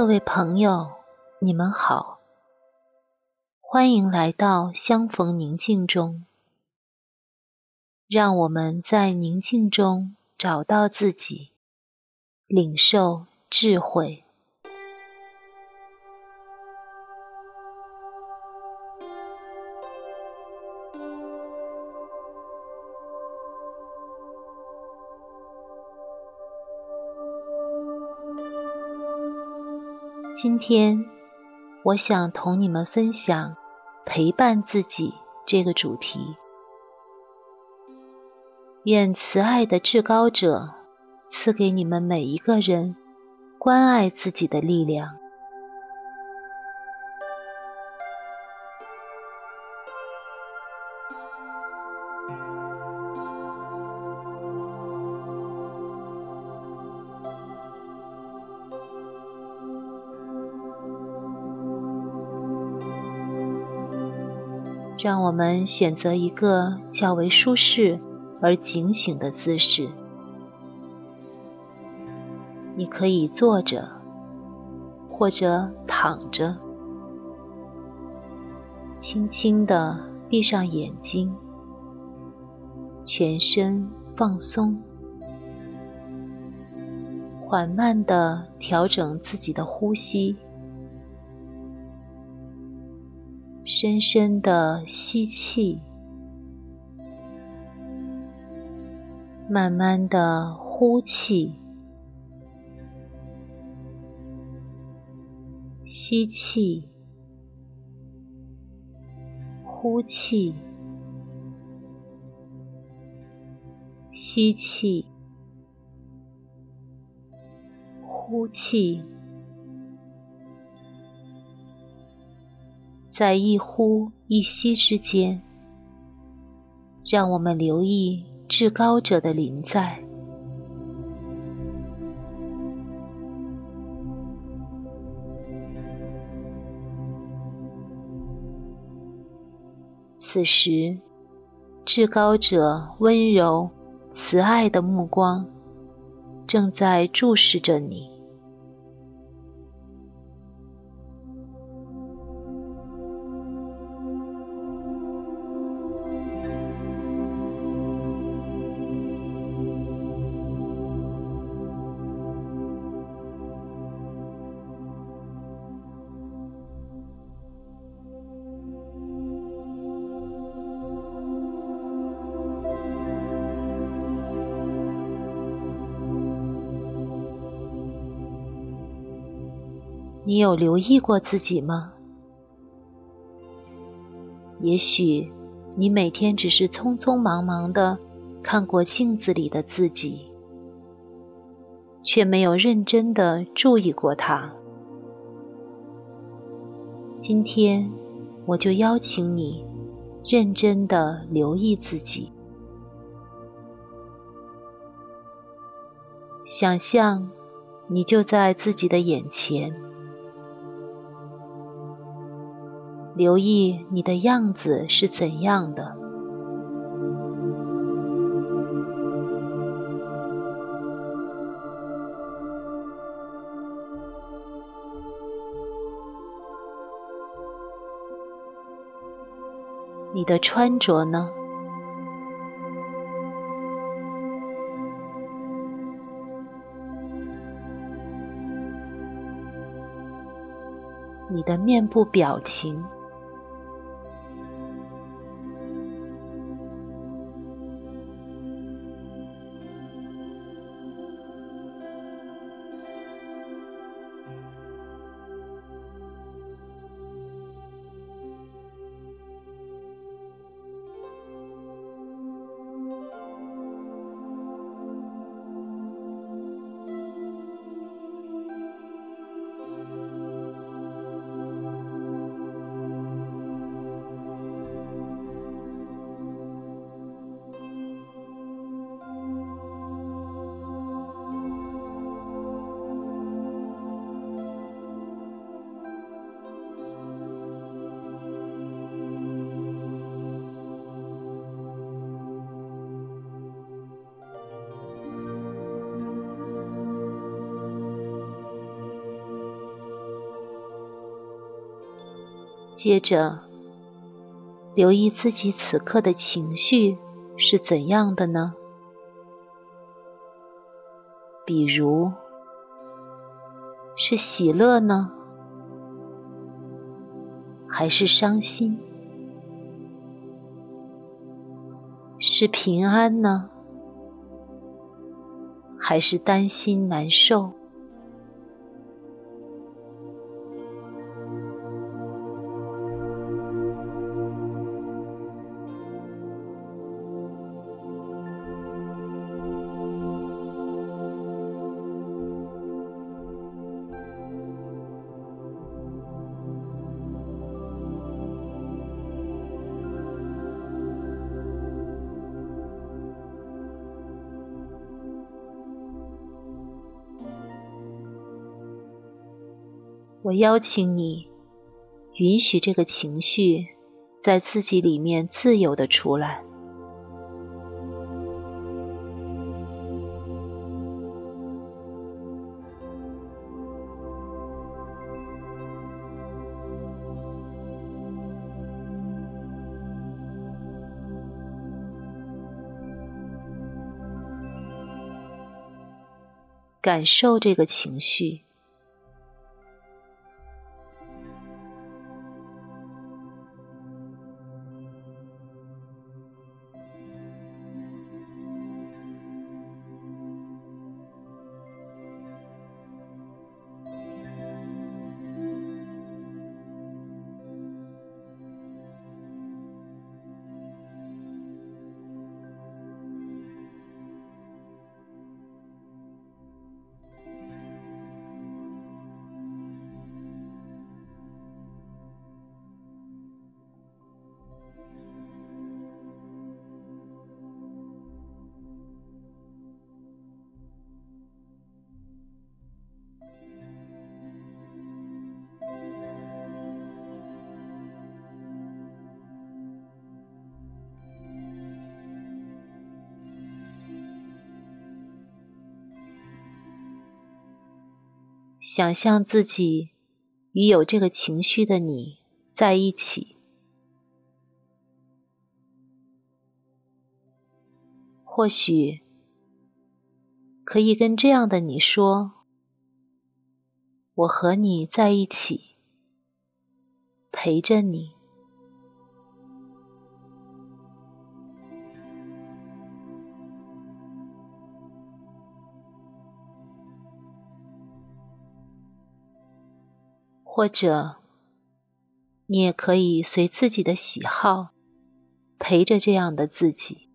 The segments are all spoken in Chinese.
各位朋友，你们好，欢迎来到相逢宁静中。让我们在宁静中找到自己，领受智慧。今天，我想同你们分享“陪伴自己”这个主题。愿慈爱的至高者赐给你们每一个人关爱自己的力量。让我们选择一个较为舒适而警醒的姿势。你可以坐着，或者躺着，轻轻地闭上眼睛，全身放松，缓慢地调整自己的呼吸。深深的吸气，慢慢的呼气，吸气，呼气，吸气，呼气。在一呼一吸之间，让我们留意至高者的临在。此时，至高者温柔慈爱的目光正在注视着你。你有留意过自己吗？也许你每天只是匆匆忙忙的看过镜子里的自己，却没有认真的注意过它。今天，我就邀请你认真的留意自己，想象你就在自己的眼前。留意你的样子是怎样的，你的穿着呢？你的面部表情？接着，留意自己此刻的情绪是怎样的呢？比如，是喜乐呢？还是伤心？是平安呢？还是担心难受？我邀请你，允许这个情绪在自己里面自由地出来，感受这个情绪。想象自己与有这个情绪的你在一起，或许可以跟这样的你说：“我和你在一起，陪着你。”或者，你也可以随自己的喜好，陪着这样的自己。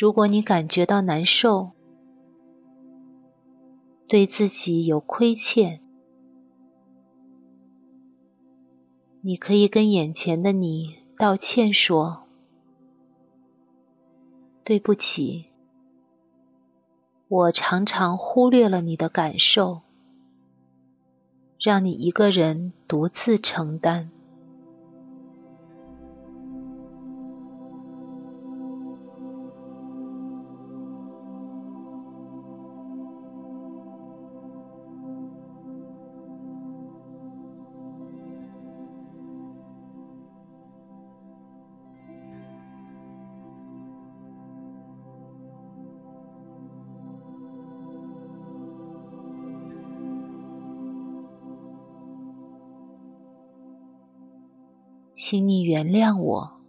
如果你感觉到难受，对自己有亏欠，你可以跟眼前的你道歉说：“对不起，我常常忽略了你的感受，让你一个人独自承担。”请你原谅我。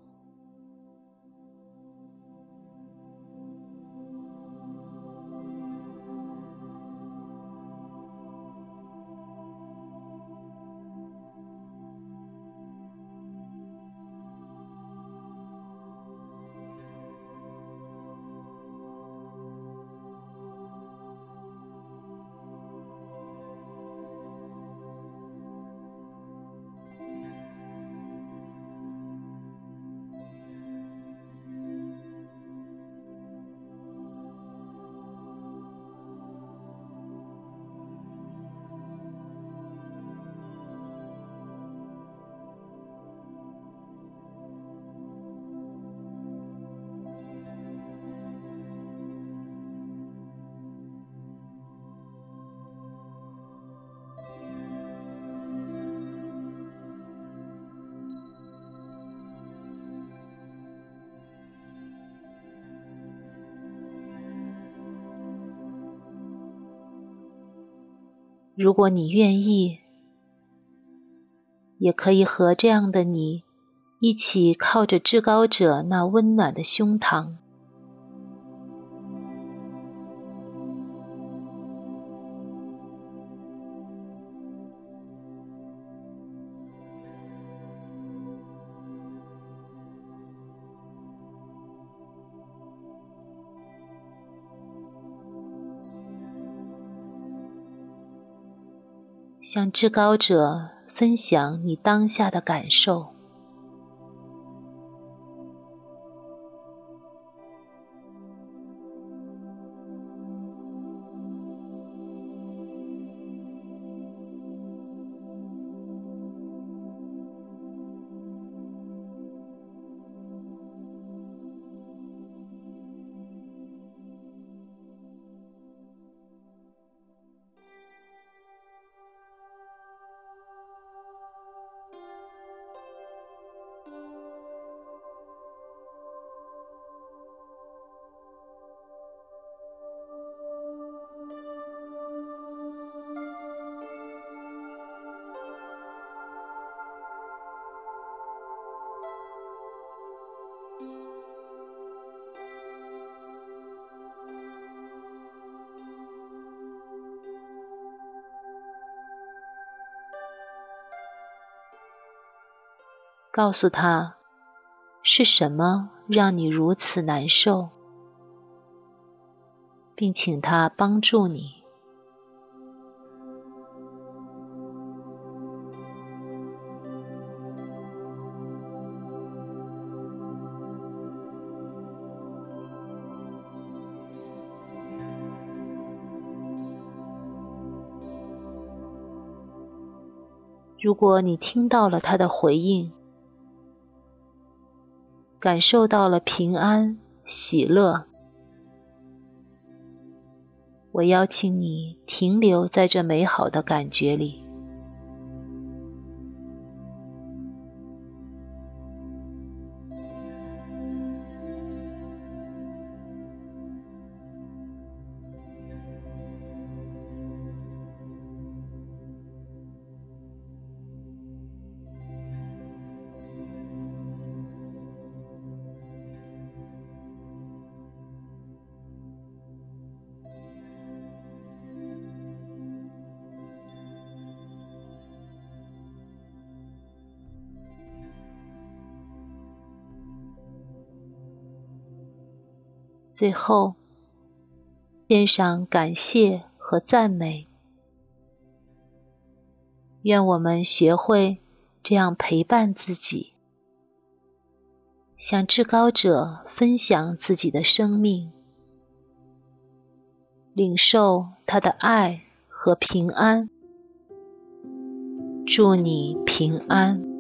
如果你愿意，也可以和这样的你一起靠着至高者那温暖的胸膛。向至高者分享你当下的感受。告诉他，是什么让你如此难受，并请他帮助你。如果你听到了他的回应，感受到了平安、喜乐，我邀请你停留在这美好的感觉里。最后，献上感谢和赞美。愿我们学会这样陪伴自己，向至高者分享自己的生命，领受他的爱和平安。祝你平安。